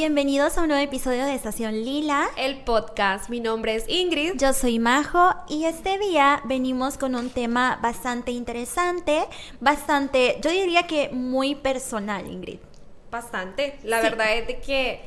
bienvenidos a un nuevo episodio de Estación Lila. El podcast, mi nombre es Ingrid. Yo soy Majo y este día venimos con un tema bastante interesante, bastante, yo diría que muy personal, Ingrid. Bastante. La verdad es de que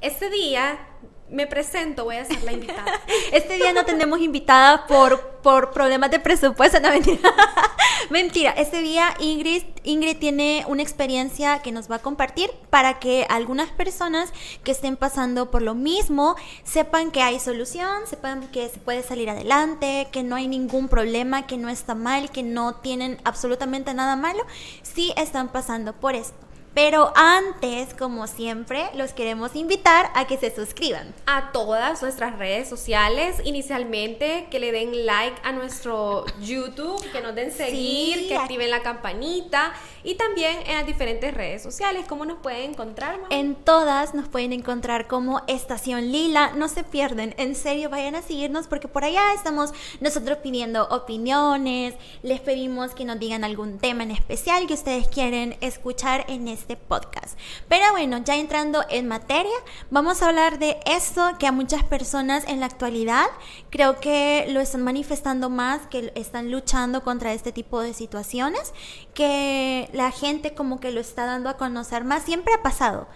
este día me presento, voy a ser la invitada. este día no tenemos invitada por, por problemas de presupuesto, no mentira. mentira, este día Ingrid, Ingrid tiene una experiencia que nos va a compartir para que algunas personas que estén pasando por lo mismo sepan que hay solución, sepan que se puede salir adelante, que no hay ningún problema, que no está mal, que no tienen absolutamente nada malo si están pasando por esto. Pero antes, como siempre, los queremos invitar a que se suscriban. A todas nuestras redes sociales. Inicialmente, que le den like a nuestro YouTube, que nos den seguir, que activen la campanita. Y también en las diferentes redes sociales. ¿Cómo nos pueden encontrar? En todas nos pueden encontrar como Estación Lila. No se pierden. En serio, vayan a seguirnos porque por allá estamos nosotros pidiendo opiniones. Les pedimos que nos digan algún tema en especial que ustedes quieren escuchar en este este podcast. Pero bueno, ya entrando en materia, vamos a hablar de esto que a muchas personas en la actualidad creo que lo están manifestando más, que están luchando contra este tipo de situaciones, que la gente como que lo está dando a conocer más. Siempre ha pasado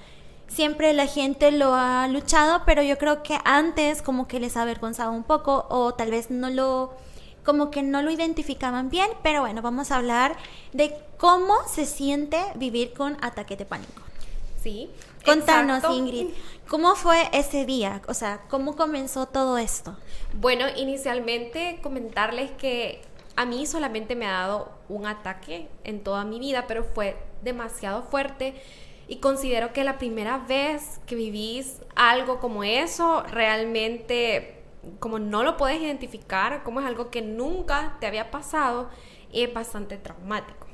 siempre la gente lo ha luchado, pero yo creo que antes como que les ha avergonzado un poco o tal vez no lo como que no lo identificaban bien, pero bueno, vamos a hablar de cómo se siente vivir con ataque de pánico. Sí. Contanos, Ingrid, ¿cómo fue ese día? O sea, ¿cómo comenzó todo esto? Bueno, inicialmente comentarles que a mí solamente me ha dado un ataque en toda mi vida, pero fue demasiado fuerte y considero que la primera vez que vivís algo como eso realmente como no lo puedes identificar, como es algo que nunca te había pasado, es bastante traumático.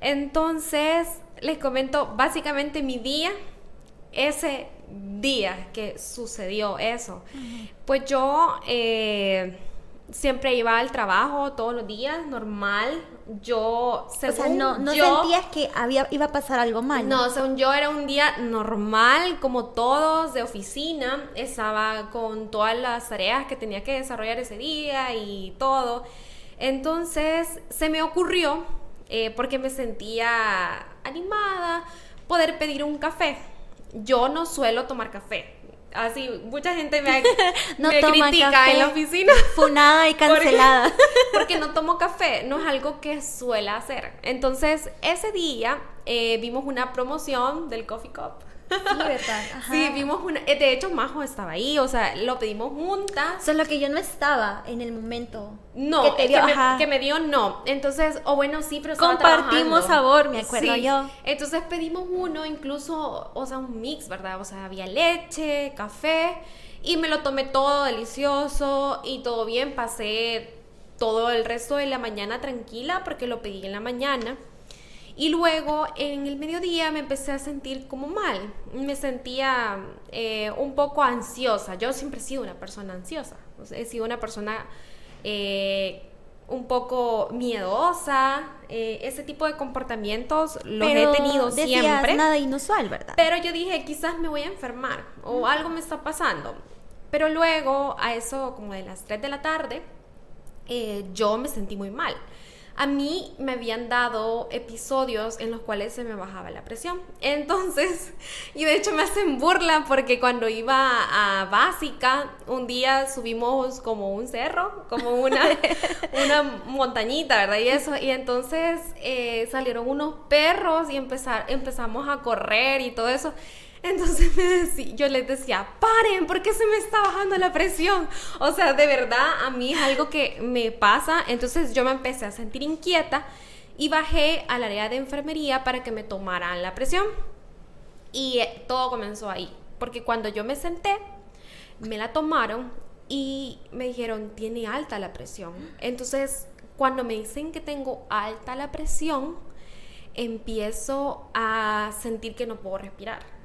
Entonces, les comento básicamente mi día, ese día que sucedió eso. Pues yo eh, siempre iba al trabajo todos los días, normal. Yo, según o sea, no, no sentías que había, iba a pasar algo mal. No, según yo era un día normal, como todos, de oficina. Estaba con todas las tareas que tenía que desarrollar ese día y todo. Entonces se me ocurrió, eh, porque me sentía animada, poder pedir un café. Yo no suelo tomar café así, mucha gente me, no critica en la oficina. Funada y cancelada. Porque, no tomo café, no es algo que suele hacer. Entonces, ese día eh, vimos una promoción del Coffee Cup Sí, ¿verdad? Sí, vimos una. Eh, de hecho, Majo estaba ahí, o sea, lo pedimos juntas. Solo que yo no estaba en el momento. No, que, te dio, que, me, dio no. Entonces, o bueno, sí, pero Compartimos sabor, me acuerdo yo. Entonces pedimos uno, incluso, o sea, un mix, ¿verdad? O sea, había leche, café, y me lo tomé todo delicioso y todo bien. Pasé todo el resto de la mañana tranquila porque lo pedí en la mañana. Y luego en el mediodía me empecé a sentir como mal, me sentía eh, un poco ansiosa. Yo siempre he sido una persona ansiosa, he sido una persona eh, un poco miedosa, eh, ese tipo de comportamientos los he tenido siempre. nada inusual, ¿verdad? Pero yo dije, quizás me voy a enfermar o algo me está pasando. Pero luego, a eso como de las 3 de la tarde, yo me sentí muy mal a mí me habían dado episodios en los cuales se me bajaba la presión. Entonces, y de hecho me hacen burla porque cuando iba a básica, un día subimos como un cerro, como una, una montañita, ¿verdad? Y eso, y entonces eh, salieron unos perros y empezar, empezamos a correr y todo eso. Entonces yo les decía, paren, ¿por qué se me está bajando la presión? O sea, de verdad, a mí es algo que me pasa. Entonces yo me empecé a sentir inquieta y bajé al área de enfermería para que me tomaran la presión. Y eh, todo comenzó ahí, porque cuando yo me senté, me la tomaron y me dijeron, tiene alta la presión. Entonces, cuando me dicen que tengo alta la presión, empiezo a sentir que no puedo respirar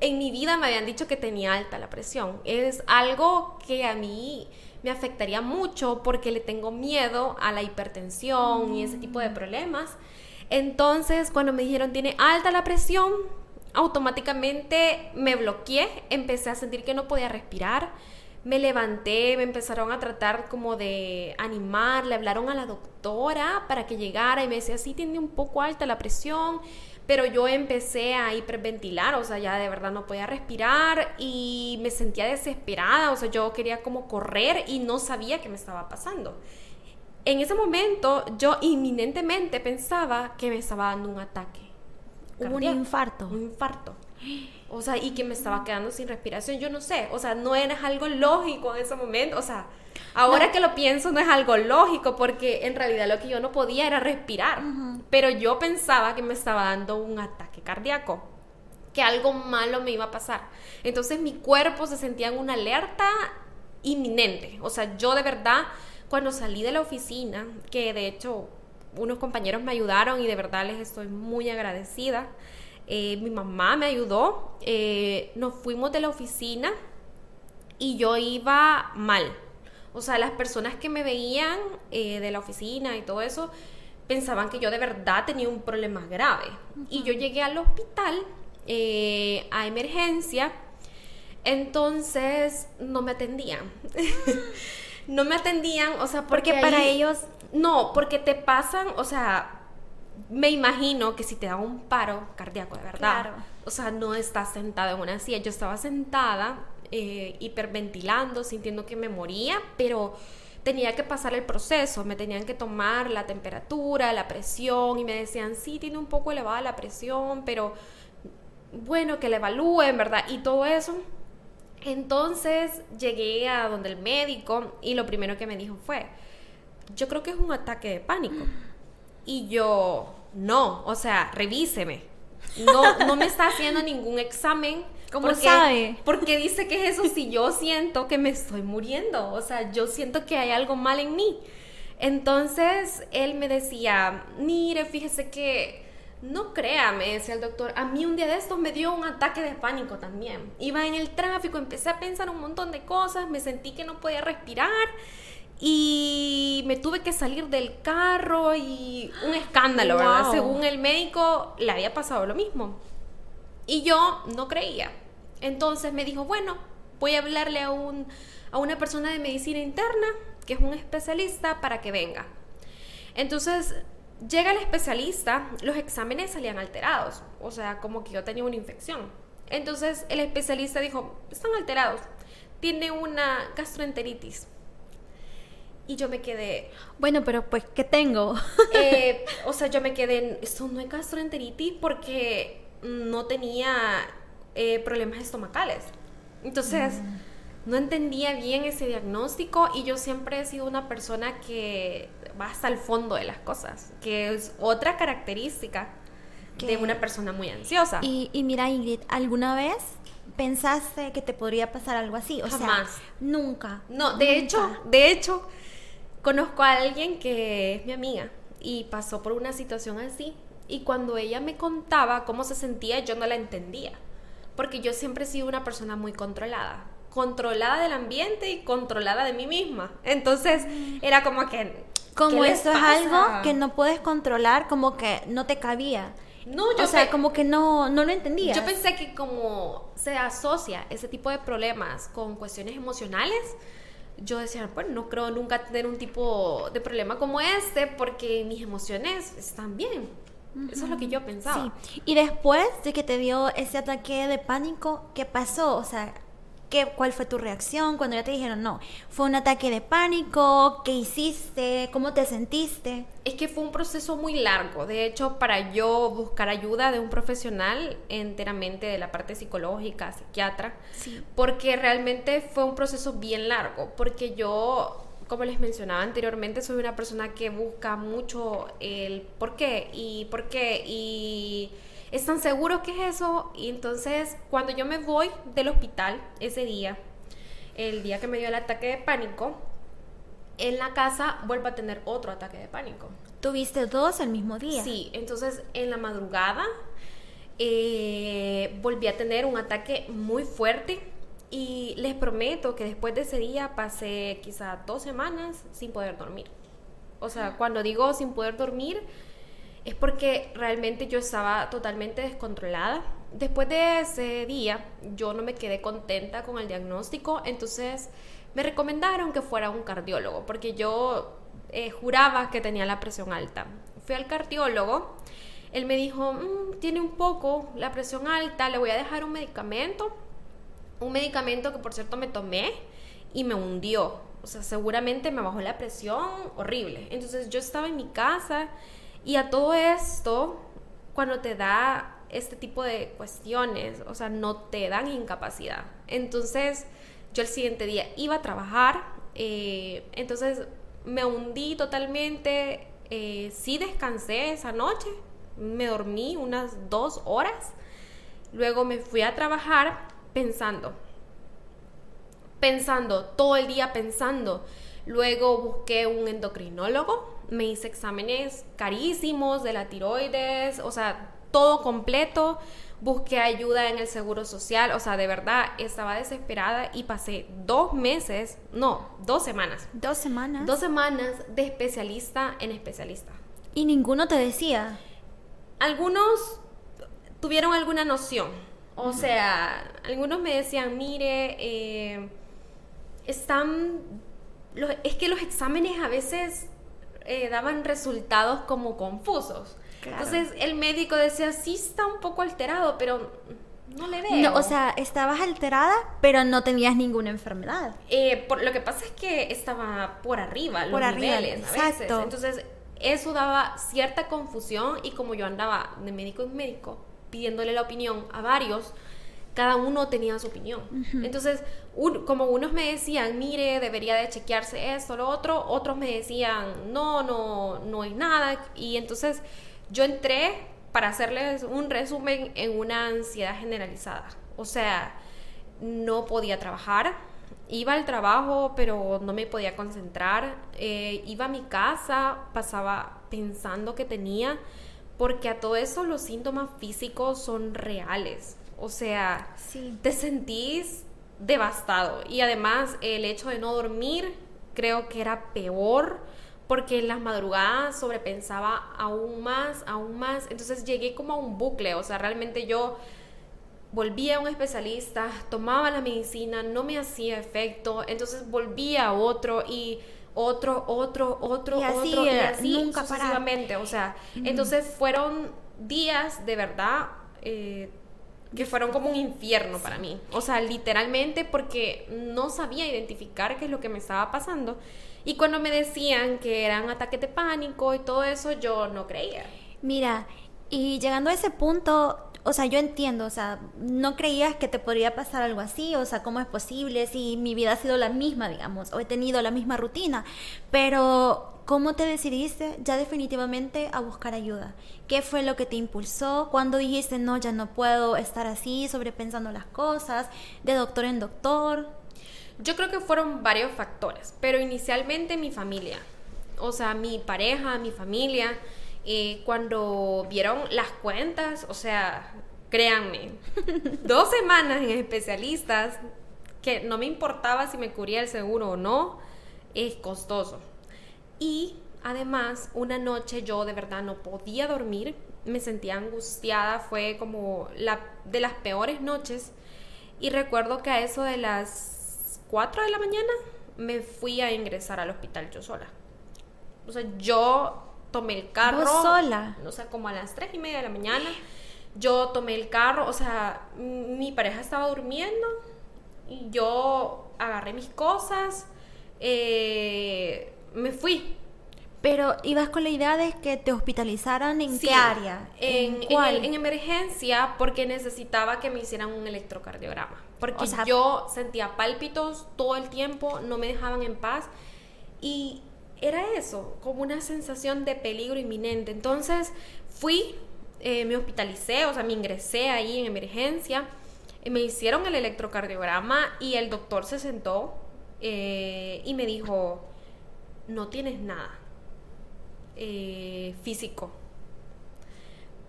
en mi vida me habían dicho que tenía alta la presión. Es algo que a mí me afectaría mucho porque le tengo miedo a la hipertensión y ese tipo de problemas. Entonces, cuando me dijeron tiene alta la presión, automáticamente me bloqueé, empecé a sentir que no podía respirar, me levanté, me empezaron a tratar como de animar, le hablaron a la doctora para que llegara y me decía, sí, tiene un poco alta la presión, pero yo empecé a hiperventilar, o sea, ya de verdad no podía respirar y me sentía desesperada, o sea, yo quería como correr y no sabía qué me estaba pasando. En ese momento yo inminentemente pensaba que me estaba dando un ataque. un infarto. Un infarto. O sea, y que me estaba quedando sin respiración, yo no sé, o sea, no era algo lógico en ese momento, o sea, ahora que lo pienso no es algo lógico porque en realidad lo que yo no podía era respirar, pero yo pensaba que me estaba dando un ataque cardíaco, que algo malo me iba a pasar. Entonces mi cuerpo se sentía en una alerta inminente, o sea, yo de verdad cuando salí de la oficina, que de hecho unos compañeros me ayudaron y de verdad les estoy muy agradecida, eh, mi mamá me ayudó, eh, nos fuimos de la oficina y yo iba mal. O sea, las personas que me veían eh, de la oficina y todo eso pensaban que yo de verdad tenía un problema grave. Y yo llegué al hospital a emergencia, entonces no me atendían. no me atendían, o sea, porque, para ellos... No, porque te pasan, o sea, me imagino que si te da un paro cardíaco de verdad, o sea, no estás sentada en una silla. Yo estaba sentada, eh, hiperventilando, sintiendo que me moría, pero tenía que pasar el proceso, me tenían que tomar la temperatura, la presión, y me decían, sí, tiene un poco elevada la presión, pero bueno, que la evalúen, ¿verdad? Y todo eso. Entonces llegué a donde el médico y lo primero que me dijo fue, yo creo que es un ataque de pánico. Y yo, no, o sea, revíseme. No, no me está haciendo ningún examen. ¿Cómo sabe? Porque dice que es eso si yo siento que me estoy muriendo. O sea, yo siento que hay algo mal en mí. Entonces él me decía, mire, fíjese que no créame, decía el doctor, a mí un día de estos me dio un ataque de pánico también. Iba en el tráfico, empecé a pensar un montón de cosas, me sentí que no podía respirar y me tuve que salir del carro y un escándalo, ¿verdad? Según el médico le había pasado lo mismo. Y yo no creía. Entonces me dijo, bueno, voy a hablarle a, un, a una persona de medicina interna, que es un especialista, para que venga. Entonces llega el especialista, los exámenes salían alterados, o sea, como que yo tenía una infección. Entonces el especialista dijo, están alterados, tiene una gastroenteritis. Y yo me quedé. Bueno, pero pues, ¿qué tengo? Eh, o sea, yo me quedé. Esto no es gastroenteritis porque no tenía eh, problemas estomacales. Entonces, mm. no entendía bien ese diagnóstico y yo siempre he sido una persona que va hasta el fondo de las cosas, que es otra característica de una persona muy ansiosa. Y, y mira, Ingrid, ¿alguna vez pensaste que te podría pasar algo así? O Jamás. Sea, nunca. No, de hecho, de hecho, Conozco a alguien que es mi amiga y pasó por una situación así. Y cuando ella me contaba cómo se sentía yo no la entendía porque yo siempre he sido una persona muy controlada controlada del ambiente y controlada de mí misma. Entonces era como que como eso es algo que no puedes controlar como que no te cabía. No, yo o sea, como que no, no lo entendía. Yo pensé que como se asocia ese tipo de problemas con cuestiones emocionales, yo decía, bueno, no creo nunca tener un tipo de problema como este porque mis emociones están bien. Eso es lo que yo pensaba. Sí. Y después de que te dio ese ataque de pánico, ¿qué pasó? O sea, ¿Qué, ¿Cuál fue tu reacción cuando ya te dijeron no? ¿Fue un ataque de pánico? ¿Qué hiciste? ¿Cómo te sentiste? Es que fue un proceso muy largo. De hecho, para yo buscar ayuda de un profesional enteramente de la parte psicológica, psiquiatra, sí. porque realmente fue un proceso bien largo, porque yo como les mencionaba anteriormente, soy una persona que busca mucho el por qué y por qué y ¿están seguros que es eso? Y entonces cuando yo me voy del hospital ese día, el día que me dio el ataque de pánico, en la casa vuelvo a tener otro ataque de pánico. ¿Tuviste dos el mismo día? Sí, entonces en la madrugada eh, volví a tener un ataque muy fuerte y les prometo que después de ese día pasé quizá dos semanas sin poder dormir. O sea, cuando digo sin poder dormir, es porque realmente yo estaba totalmente descontrolada. después de ese día, yo no me quedé contenta con el diagnóstico, entonces me recomendaron que fuera un cardiólogo, porque yo eh, juraba que tenía la presión alta. Fui al cardiólogo, él me dijo, mm, tiene un poco la presión alta, le voy a dejar un medicamento, un medicamento que por cierto me tomé y me hundió. O sea, seguramente me bajó la presión horrible. Entonces yo estaba en mi casa y a todo esto, cuando te da este tipo de cuestiones, o sea, no te dan incapacidad. Entonces yo el siguiente día iba a trabajar, eh, entonces me hundí totalmente, eh, sí descansé esa noche, me dormí unas dos horas, luego me fui a trabajar pensando, pensando, todo el día pensando. Luego busqué un endocrinólogo, me hice exámenes carísimos de la tiroides, o sea, todo completo. Busqué ayuda en el seguro social, o sea, de verdad estaba desesperada y pasé dos meses, no, dos semanas. Dos semanas. Dos semanas de especialista en especialista. ¿Y ninguno te decía? Algunos tuvieron alguna noción. O sea, algunos me decían, mire, eh, están... es que los exámenes a veces eh, daban resultados como confusos. Entonces el médico decía, sí está un poco alterado, pero no le veo. No, o sea, estabas alterada, pero no tenías ninguna enfermedad. Eh, por, lo que pasa es que estaba por arriba, por los niveles a veces. Entonces eso daba cierta confusión y como yo andaba de médico en médico pidiéndole la opinión a varios, cada uno tenía su opinión. Entonces, como unos me decían, mire, debería de chequearse esto, lo otro, otros me decían, no, no, no hay nada. Y entonces yo entré, para hacerles un resumen, en una ansiedad generalizada. O sea, no podía trabajar, iba al trabajo, pero no me podía concentrar. Eh, iba a mi casa, pasaba pensando que tenía, porque a todo eso los síntomas físicos son reales. O sea, te sentís devastado. Y además el hecho de no dormir creo que era peor porque en las madrugadas sobrepensaba aún más, aún más. Entonces llegué como a un bucle, o sea, realmente yo volvía a un especialista, tomaba la medicina, no me hacía efecto, entonces volvía a otro y otro, otro, otro, otro, y así nunca sucesivamente. O sea, entonces fueron días de verdad eh, que fueron como un infierno para mí. O sea, literalmente porque no sabía identificar qué es lo que me estaba pasando. Y cuando me decían que eran ataques de pánico y todo eso, yo no creía. Mira, y llegando a ese punto, o sea, yo entiendo, o sea, no creías que te podría pasar algo así, o sea, ¿cómo es posible si mi vida ha sido la misma, digamos, o he tenido la misma rutina? Pero, ¿cómo te decidiste ya definitivamente a buscar ayuda? ¿Qué fue lo que te impulsó? ¿Cuándo dijiste, no, ya no puedo estar así, sobrepensando las cosas, de doctor en doctor? Yo creo que fueron varios factores, pero inicialmente mi familia, o sea, mi pareja, mi familia, eh, cuando vieron las cuentas, o sea, créanme, dos semanas en especialistas, que no me importaba si me cubría el seguro o no, es costoso. Y además, una noche yo de verdad no podía dormir, me sentía angustiada, fue como la de las peores noches. Y recuerdo que a eso de las 4 de la mañana me fui a ingresar al hospital yo sola. O sea, yo tomé el carro. ¿Vos sola? O sea, como a las 3 y media de la mañana. Yo tomé el carro, o sea, mi pareja estaba durmiendo y yo agarré mis cosas, eh, me fui. Pero ibas con la idea de que te hospitalizaran en qué área? ¿En, ¿En, en, emergencia porque necesitaba que me hicieran un electrocardiograma. Porque yo sentía pálpitos todo el tiempo, no me dejaban en paz. Y era eso, como una sensación de peligro inminente. Entonces fui, eh, me hospitalicé, o sea, me ingresé ahí en emergencia. Eh, me hicieron el electrocardiograma y el doctor se sentó eh, y me dijo, no tienes nada físico,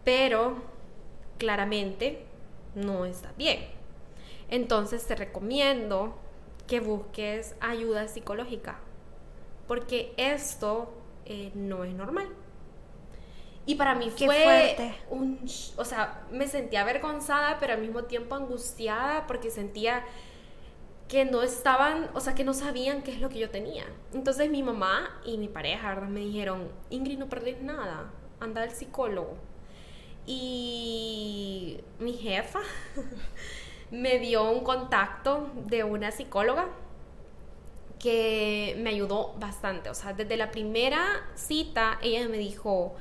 pero claramente no está bien entonces te recomiendo que busques ayuda psicológica, porque esto eh, no es normal. Y para mí Qué fue fuerte. un, o sea, me sentía avergonzada, pero al mismo tiempo angustiada porque sentía que no estaban, o sea, que no sabían qué es lo que yo tenía. Entonces mi mamá y mi pareja, ¿verdad? Me dijeron, Ingrid, no perdés nada, anda al psicólogo. Y mi jefa me dio un contacto de una psicóloga que me ayudó bastante. O sea, desde la primera cita ella me dijo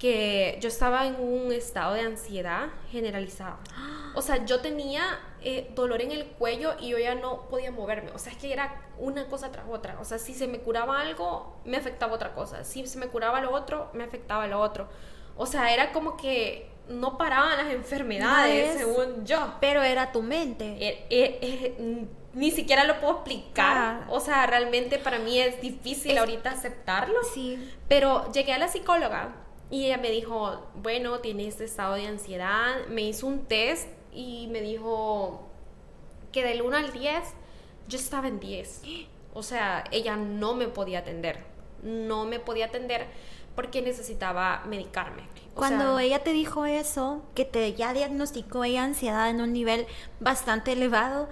que yo estaba en un estado de ansiedad generalizada. O sea, yo tenía eh, dolor en el cuello y yo ya no podía moverme. O sea, es que era una cosa tras otra. O sea, si se me curaba algo, me afectaba otra cosa. Si se me curaba lo otro, me afectaba lo otro. O sea, era como que no paraban las enfermedades, es. según yo. Pero era tu mente. Eh, eh, ni siquiera lo puedo explicar. Ah. O sea, realmente para mí es difícil Es- ahorita aceptarlo. Sí. Pero llegué a la psicóloga y ella me dijo, bueno, tiene este estado de ansiedad. Me hizo un test y me dijo que del 1 al 10 yo estaba en 10. O sea, ella no me podía atender. No me podía atender porque necesitaba medicarme. O Cuando sea, ella te dijo eso, que te ya diagnosticó ella ansiedad en un nivel bastante elevado,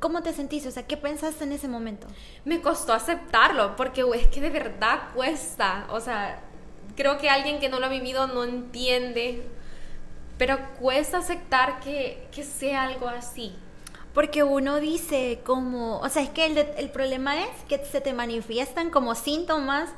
¿cómo te sentiste? O sea, ¿qué pensaste en ese momento? me costó aceptarlo porque es que de verdad cuesta. O sea, creo que alguien que no lo ha vivido no entiende, pero cuesta aceptar que, que sea algo así. Porque uno dice como, o sea, es que el, de- el problema es que se te manifiestan como síntomas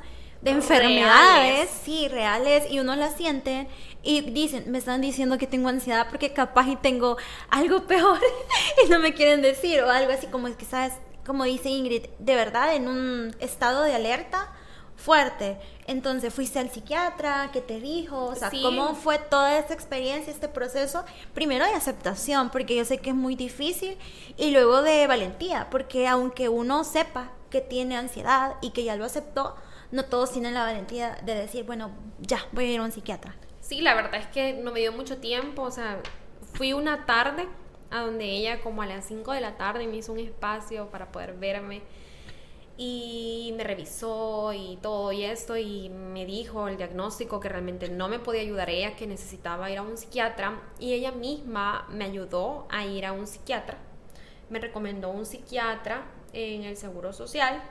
de enfermedades, Reales. sí, reales, y uno las siente y dicen, me están diciendo que tengo ansiedad porque capaz y tengo algo peor y no me quieren decir, o algo así como es que, ¿sabes? Como dice Ingrid, de verdad, en un estado de alerta fuerte. Entonces, fuiste al psiquiatra, ¿qué te dijo? O sea, Sí. ¿cómo fue toda esta experiencia, este proceso? Primero de aceptación, porque yo sé que es muy difícil, y luego de valentía, porque aunque uno sepa que tiene ansiedad y que ya lo aceptó, no todos tienen la valentía de decir, bueno, ya, voy a ir a un psiquiatra. Sí, la verdad es que no me dio mucho tiempo, o sea, fui una tarde a donde ella como a las 5 de la tarde me hizo un espacio para poder verme y me revisó y todo y esto y me dijo el diagnóstico que realmente no me podía ayudar ella, que necesitaba ir a un psiquiatra y ella misma me ayudó a ir a un psiquiatra. Me recomendó un psiquiatra en el Seguro Social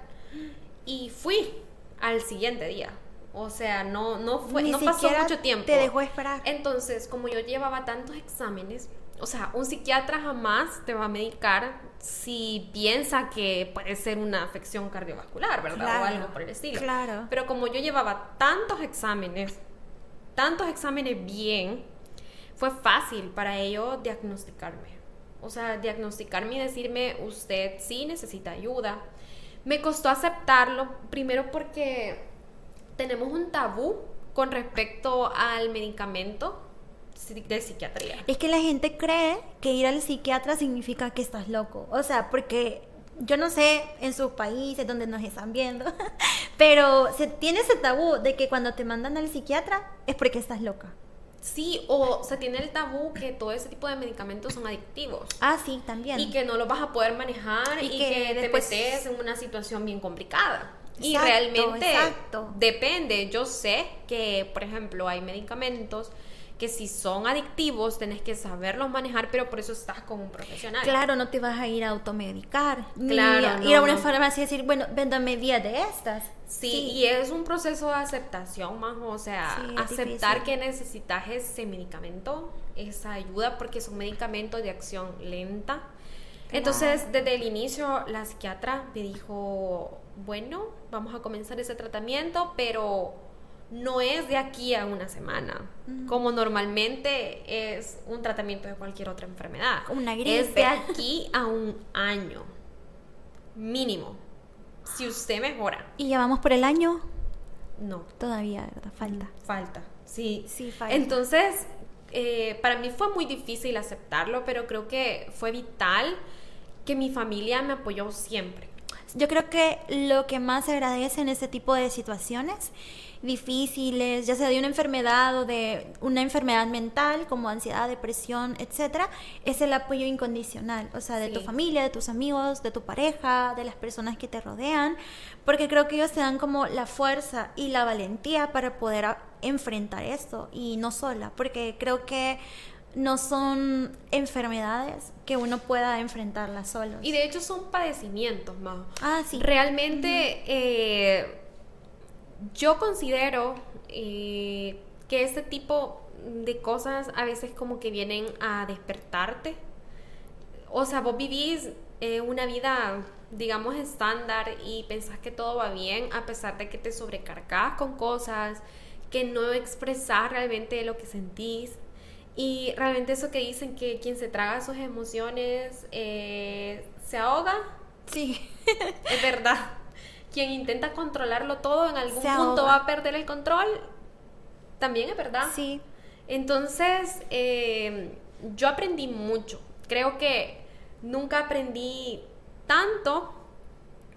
y fui al siguiente día. O sea, no, no, fue, Ni no pasó mucho tiempo. te dejó esperar. Entonces, como yo llevaba tantos exámenes, o sea, un psiquiatra jamás te va a medicar si piensa que puede ser una afección cardiovascular, ¿verdad? Claro, o algo por el estilo. claro. Pero como yo llevaba tantos exámenes, tantos exámenes bien, fue fácil para ellos diagnosticarme. O sea, diagnosticarme y decirme, usted sí necesita ayuda. Me costó aceptarlo, primero porque tenemos un tabú con respecto al medicamento de psiquiatría. Es que la gente cree que ir al psiquiatra significa que estás loco. O sea, porque yo no sé en sus países donde nos están viendo, pero se tiene ese tabú de que cuando te mandan al psiquiatra es porque estás loca. Sí, o se tiene el tabú que todo ese tipo de medicamentos son adictivos. Ah, sí, también. Y que no lo vas a poder manejar Y y, que que, después- te metes en una situación bien complicada. y realmente exacto. depende. Yo sé que, por ejemplo, hay medicamentos que si son adictivos tenés que saberlos manejar, pero por eso estás con un profesional. Claro, no te vas a ir a automedicar. ni Claro, a- no, ir a una no. farmacia y decir, bueno, véndame 10 de estas. Sí, y es un proceso de aceptación, más, o sea, Sí, aceptar difícil. que necesitas ese medicamento, esa ayuda, porque son medicamentos de acción lenta. Entonces, desde el inicio, la psiquiatra me dijo, bueno, vamos a comenzar ese tratamiento, pero no es de aquí a una semana, como normalmente es un tratamiento de cualquier otra enfermedad. Una Es gripe. de aquí a un año, mínimo. Si usted mejora, Y ya vamos por el año, no, todavía, ¿verdad? Falta. falta. Sí, Sí, falta. Entonces, eh, para mí fue muy difícil aceptarlo, pero creo que fue vital que mi familia me apoyó siempre. Yo creo que lo que más se agradece en este tipo de situaciones difíciles, ya sea de una enfermedad o de una enfermedad mental como ansiedad, depresión, etcétera, es el apoyo incondicional, o sea, de tu Sí. familia, de tus amigos, de tu pareja, de las personas que te rodean, porque creo que ellos te dan como la fuerza y la valentía para poder enfrentar esto y no sola, porque creo que no son enfermedades que uno pueda enfrentarlas solo. Y de hecho son padecimientos, más. Ah, sí. Realmente eh, yo considero eh, que este tipo de cosas a veces como que vienen a despertarte. O sea, vos vivís eh, una vida, digamos, estándar y pensás que todo va bien a pesar de que te sobrecargas con cosas, que no expresás realmente lo que sentís. Y realmente eso que dicen que quien se traga sus emociones eh, se ahoga. Sí. es verdad. Quien intenta controlarlo todo en algún punto va a perder el control. También es verdad. Sí. Entonces, eh, yo aprendí mucho. Creo que nunca aprendí tanto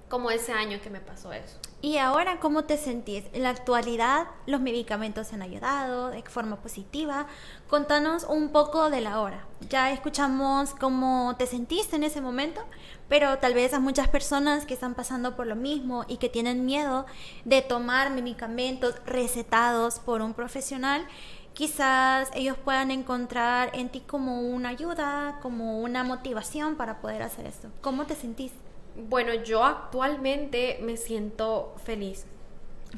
como ese año que me pasó eso. ¿Y ahora cómo te sentís? En la actualidad, los medicamentos han ayudado de forma positiva. Contanos un poco de la hora. Ya escuchamos cómo te sentiste en ese momento, pero tal vez a muchas personas que están pasando por lo mismo y que tienen miedo de tomar medicamentos recetados por un profesional, quizás ellos puedan encontrar en ti como una ayuda, como una motivación para poder hacer esto. ¿Cómo te sentís? Bueno, yo actualmente me siento feliz.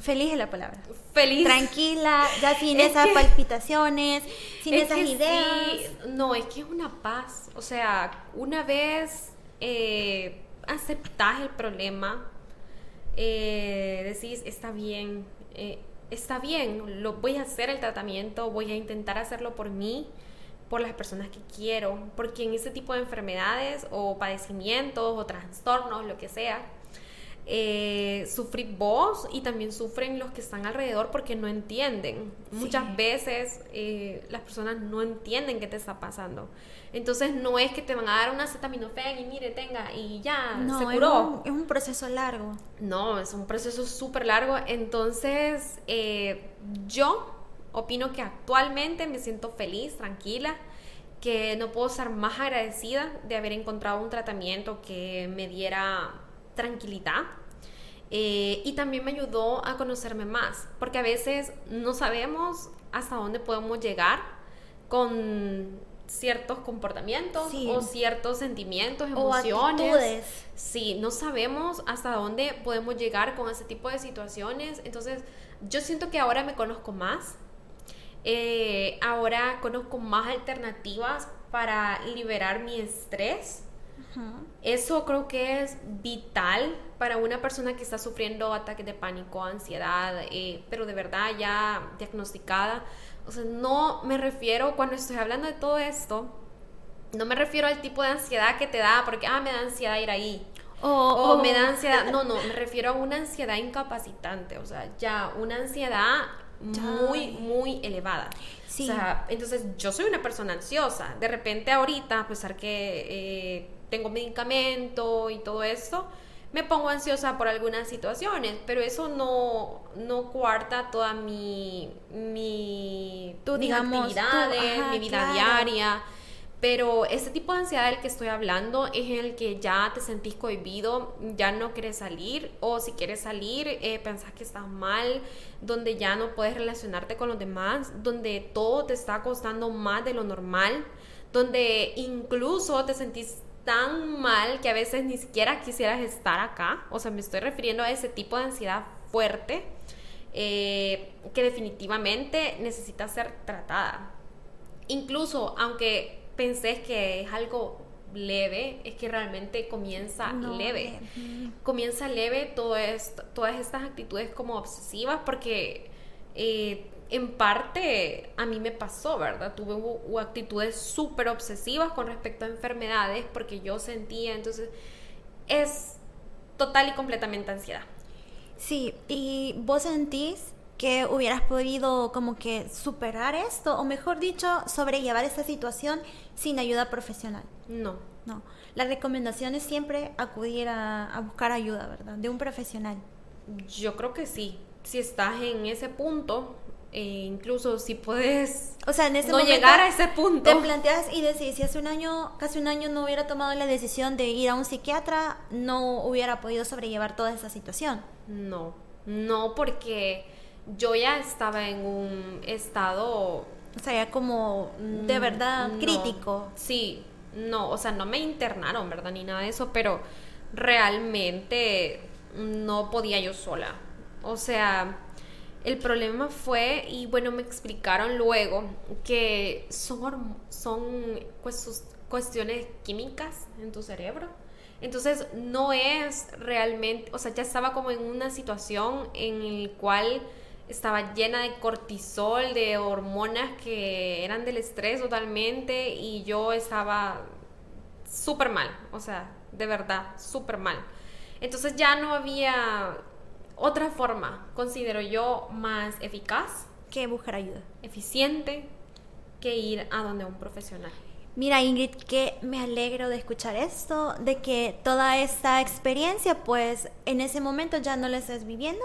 Feliz es la palabra. Feliz. Tranquila, ya sin esas palpitaciones, sin esas ideas. no, es que es una paz. O sea, una vez eh, aceptas el problema, eh, decís, está bien, eh, está bien, lo, voy a hacer el tratamiento, voy a intentar hacerlo por mí por las personas que quiero, porque en ese tipo de enfermedades o padecimientos o trastornos, lo que sea, eh, vos y también sufren los que están alrededor porque no entienden. Muchas veces eh, las personas no entienden qué te está pasando. Entonces no es que te van a dar una acetaminofén y mire, tenga, y ya, no, se curó. Es un, proceso largo. No, es un proceso súper largo. Entonces eh, yo opino que actualmente me siento feliz, tranquila, que no puedo ser más agradecida de haber encontrado un tratamiento que me diera tranquilidad. Eh, y también me ayudó a conocerme más, porque a veces no sabemos hasta dónde podemos llegar con ciertos comportamientos o ciertos sentimientos, emociones. Sí, no sabemos hasta dónde podemos llegar con ese tipo de situaciones. Entonces, yo siento que ahora me conozco más, eh, ahora conozco más alternativas para liberar mi estrés. Eso creo que es vital para una persona que está sufriendo ataques de pánico, ansiedad, eh, pero de verdad ya diagnosticada. O sea, no me refiero, cuando estoy hablando de todo esto, no me refiero al tipo de ansiedad que te da, porque, ah, me da ansiedad ir ahí. o me da ansiedad. No, no, me refiero a una ansiedad incapacitante. O sea, ya una ansiedad muy, muy elevada. Sí. O sea, entonces yo soy una persona ansiosa. De repente ahorita, a pesar que eh, tengo medicamento y todo esto, me pongo ansiosa por algunas situaciones, pero eso no, no cuarta toda mi, mi digamos, actividades, mi vida diaria. Pero ese tipo de ansiedad del que estoy hablando es en el que ya te sentís cohibido, ya no quieres salir o si quieres salir eh, pensás que estás mal, donde ya no puedes relacionarte con los demás, donde todo te está costando más de lo normal, donde incluso te sentís tan mal que a veces ni siquiera quisieras estar acá. O sea, me estoy refiriendo a ese tipo de ansiedad fuerte eh, que definitivamente necesita ser tratada. Incluso aunque pensé que es algo leve, es que realmente comienza leve. Comienza leve todo esto, todas estas actitudes como obsesivas porque eh, en parte a mí me pasó, ¿verdad? Tuve actitudes súper obsesivas con respecto a enfermedades porque yo sentía, entonces es total y completamente ansiedad. Sí, y vos sentís que hubieras podido como que superar esto, o mejor dicho, sobrellevar esta situación sin ayuda profesional. No. No. La recomendación es siempre acudir a, buscar ayuda, ¿verdad? De un profesional. Yo creo que sí. Si estás en ese punto, e incluso si puedes o sea, en ese no llegar a ese punto. Te planteas y decís, si hace un año, casi un año no hubiera tomado la decisión de ir a un psiquiatra, no hubiera podido sobrellevar toda esa situación. No, no porque yo ya estaba en un estado... O sea, ya como de mm, verdad no, crítico. Sí, no, o sea, no me internaron, ¿verdad? Ni nada de eso, pero realmente no podía yo sola. O sea, el problema fue, y bueno, me explicaron luego que son, son cuestiones químicas en tu cerebro. Entonces no es realmente, o sea, ya estaba como en una situación en la cual estaba llena de cortisol, de hormonas que eran del estrés totalmente y yo estaba súper mal, o sea, de verdad, súper mal. Entonces ya no había otra forma, considero yo, más eficaz. Que buscar ayuda. Eficiente que ir a donde un profesional. Mira Ingrid, que me alegro de escuchar esto, de que toda esta experiencia pues en ese momento ya no la estés viviendo.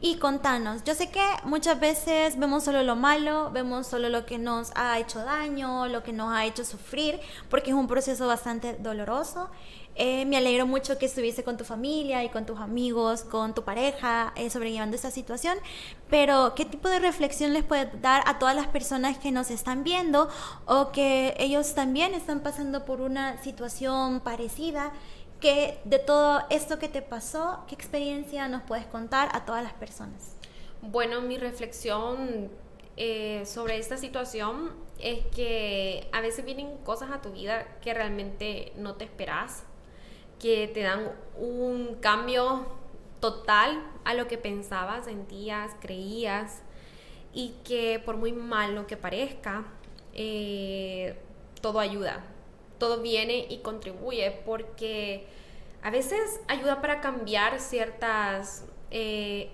Y contanos, yo sé que muchas veces vemos solo lo malo, vemos solo lo que nos ha hecho daño, lo que nos ha hecho sufrir, porque es un proceso bastante doloroso eh, me alegro mucho que estuviese con tu familia y con tus amigos, con tu pareja, eh, sobrellevando esta situación. Pero, ¿qué tipo de reflexión les puede dar a todas las personas que nos están viendo o que ellos también están pasando por una situación parecida? Que de todo esto que te pasó, ¿qué experiencia nos puedes contar a todas las personas? Bueno, mi reflexión eh, sobre esta situación es que a veces vienen cosas a tu vida que realmente no te esperas que te dan un cambio total a lo que pensabas, sentías, creías y que por muy malo que parezca, eh, todo ayuda, todo viene y contribuye porque a veces ayuda para cambiar ciertas eh,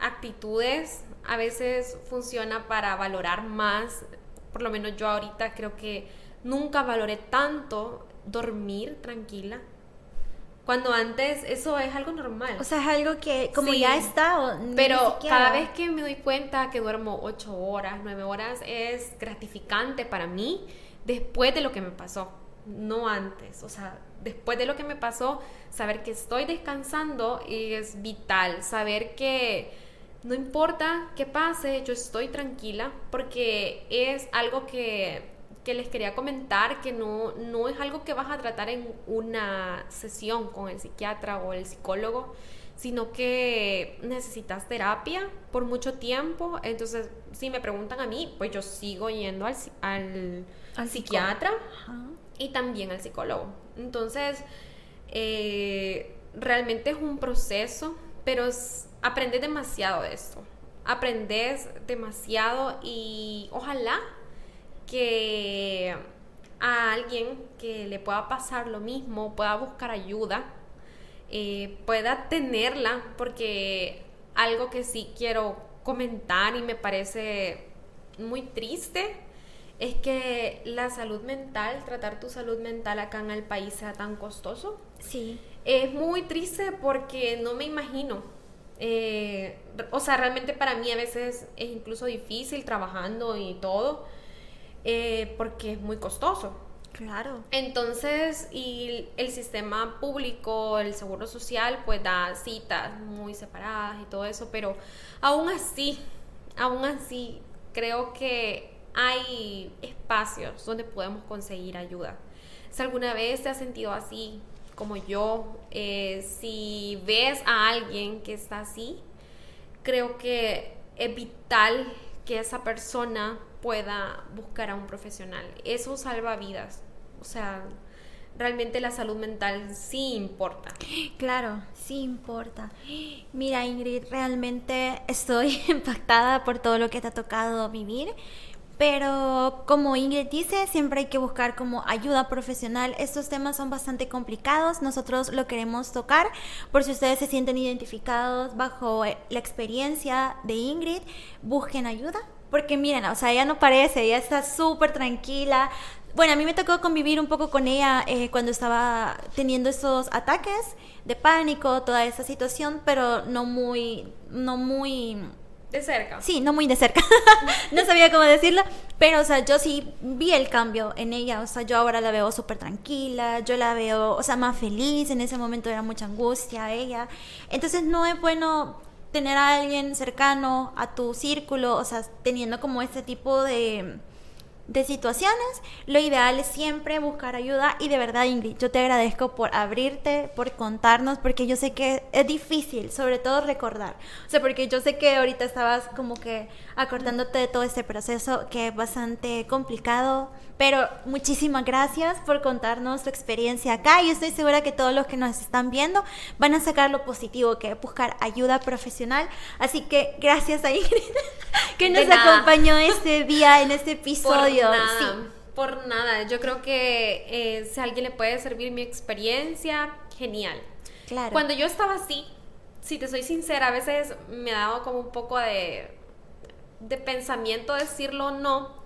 actitudes, a veces funciona para valorar más, por lo menos yo ahorita creo que nunca valoré tanto dormir tranquila, cuando antes eso es algo normal. O sea, es algo que como ya está. pero cada vez que me doy cuenta que duermo ocho horas, nueve horas, es gratificante para mí después de lo que me pasó, no antes. O sea, después de lo que me pasó, saber que estoy descansando es vital. Saber que no importa qué pase, yo estoy tranquila porque es algo que que les quería comentar que no, no es algo que vas a tratar en una sesión con el psiquiatra o el psicólogo, sino que necesitas terapia por mucho tiempo. Entonces, si me preguntan a mí, pues yo sigo yendo al, al, psiquiatra y también al psicólogo. Entonces, eh, realmente es un proceso, pero aprendes demasiado de esto. Aprendes demasiado y ojalá que a alguien que le pueda pasar lo mismo, pueda buscar ayuda, eh, pueda tenerla, porque algo que sí quiero comentar y me parece muy triste es que la salud mental, tratar tu salud mental acá en el país sea tan costoso. Sí. Es muy triste porque no me imagino. Eh, o sea, realmente para mí a veces es incluso difícil trabajando y todo eh, porque es muy costoso. Claro. Entonces, y el sistema público, el seguro social, pues da citas muy separadas y todo eso, pero aún así, aún así, creo que hay espacios donde podemos conseguir ayuda. Si alguna vez te has sentido así, como yo, eh, si ves a alguien que está así, creo que es vital que esa persona pueda buscar a un profesional. Eso salva vidas. O sea, realmente la salud mental sí importa. Claro, sí importa. Mira, Ingrid, realmente estoy impactada por todo lo que te ha tocado vivir. Pero como Ingrid dice, siempre hay que buscar como ayuda profesional. Estos temas son bastante complicados. Nosotros lo queremos tocar por si ustedes se sienten identificados bajo la experiencia de Ingrid, busquen ayuda porque miren, o sea, ella no parece, ella está súper tranquila. Bueno, a mí me tocó convivir un poco con ella eh, cuando estaba teniendo esos ataques de pánico, toda esa situación, pero no muy, no muy... De cerca. Sí, no muy de cerca. no sabía cómo decirlo, pero, o sea, yo sí vi el cambio en ella. O sea, yo ahora la veo súper tranquila, yo la veo, o sea, más feliz. En ese momento era mucha angustia ella. Entonces, no es bueno tener a alguien cercano a tu círculo, o sea, teniendo como este tipo de de situaciones, lo ideal es siempre buscar ayuda y de verdad Ingrid, yo te agradezco por abrirte, por contarnos, porque yo sé que es difícil, sobre todo recordar, o sea, porque yo sé que ahorita estabas como que acordándote de todo este proceso que es bastante complicado, pero muchísimas gracias por contarnos tu experiencia acá y estoy segura que todos los que nos están viendo van a sacar lo positivo, que es buscar ayuda profesional, así que gracias a Ingrid que nos acompañó este día en este episodio por nada. Yo creo que eh, si a alguien le puede servir mi experiencia, genial. Claro. Cuando yo estaba así, si te soy sincera, a veces me ha dado como un poco de, de pensamiento decirlo no.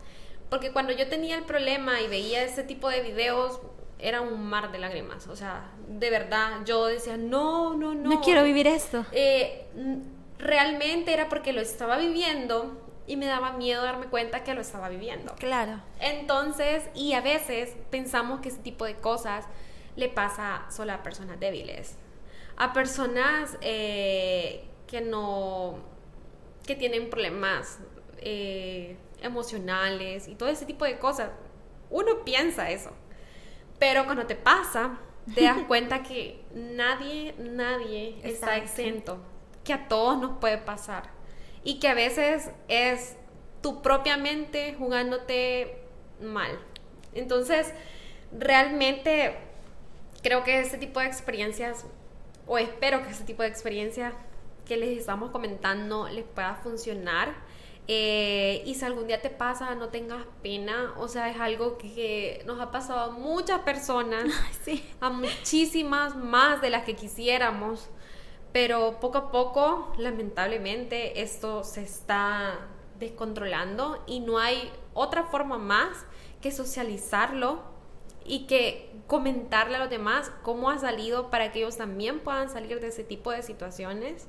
Porque cuando yo tenía el problema y veía ese tipo de videos, era un mar de lágrimas. O sea, de verdad, yo decía, no, no, no. No quiero vivir esto. Eh, realmente era porque lo estaba viviendo y me daba miedo darme cuenta que lo estaba viviendo. Claro. Entonces, y a veces pensamos que ese tipo de cosas le pasa solo a personas débiles, a personas eh, que no, que tienen problemas eh, emocionales y todo ese tipo de cosas. Uno piensa eso, pero cuando te pasa, te das cuenta que nadie, nadie está exento, que a todos nos puede pasar y que a veces es tu propia mente jugándote mal. Entonces, realmente creo que este tipo de experiencias, o espero que este tipo de experiencias que les estamos comentando les pueda funcionar. Eh, y si algún día te pasa, no tengas pena. O sea, es algo que nos ha pasado a muchas personas, a muchísimas más de las que quisiéramos. Pero poco a poco, lamentablemente, esto se está descontrolando y no hay otra forma más que socializarlo y que comentarle a los demás cómo ha salido para que ellos también puedan salir de ese tipo de situaciones.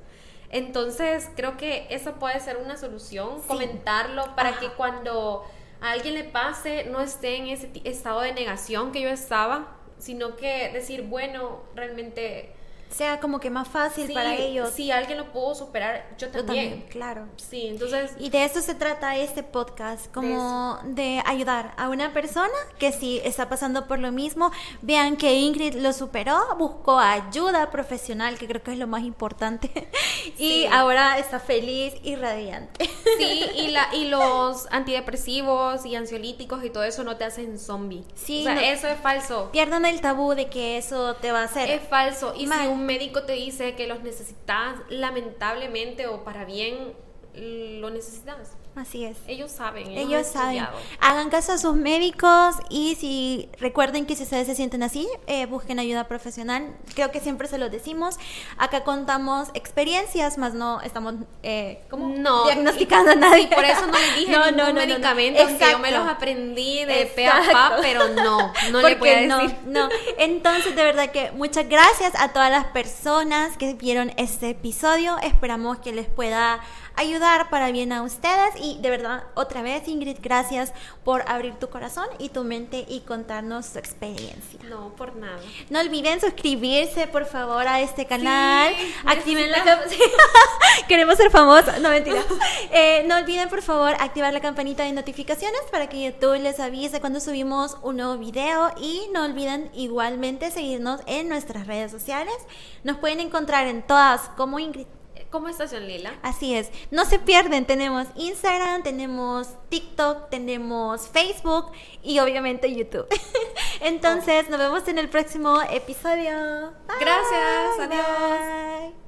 Entonces, creo que eso puede ser una solución, comentarlo para que cuando a alguien le pase no esté en ese estado de negación que yo estaba, sino que decir, bueno, realmente sea como que más fácil para ellos. Si alguien lo pudo superar, yo también. Claro. Sí, entonces... Y de eso se trata este podcast, como de, ayudar a una persona que si está pasando por lo mismo, vean que Ingrid lo superó, buscó ayuda profesional, que creo que es lo más importante, y ahora está feliz y radiante. Sí, y, la, y los antidepresivos y ansiolíticos y todo eso no te hacen zombie. Sí. O sea, eso es falso. Pierdan el tabú de que eso te va a hacer. Es falso. Y si un médico te dice que los necesitas, lamentablemente o para bien, lo necesitas. Así es. Ellos saben. Ellos, saben. Hagan caso a sus médicos y si recuerden que si ustedes se sienten así, eh, busquen ayuda profesional. Creo que siempre se lo decimos. Acá contamos experiencias, más no estamos eh, no, diagnosticando a nadie. por eso no le dije no, ningún no, medicamento, aunque yo me los aprendí de pe a pa, pero no, no le puedo decir. No, Entonces, de verdad que muchas gracias a todas las personas que vieron este episodio. Esperamos que les pueda ayudar para bien a ustedes y de verdad otra vez Ingrid, gracias por abrir tu corazón y tu mente y contarnos tu experiencia. No, por nada. No olviden suscribirse por favor a este canal, activen la queremos ser famosos, no mentira. Eh, no olviden por favor activar la campanita de notificaciones para que YouTube les avise cuando subimos un nuevo video y no olviden igualmente seguirnos en nuestras redes sociales. Nos pueden encontrar en todas como Ingrid como Estación Lila. Así es. No se pierden. Tenemos Instagram, tenemos TikTok, tenemos Facebook y obviamente YouTube. Entonces, nos vemos en el próximo episodio. Gracias. Adiós.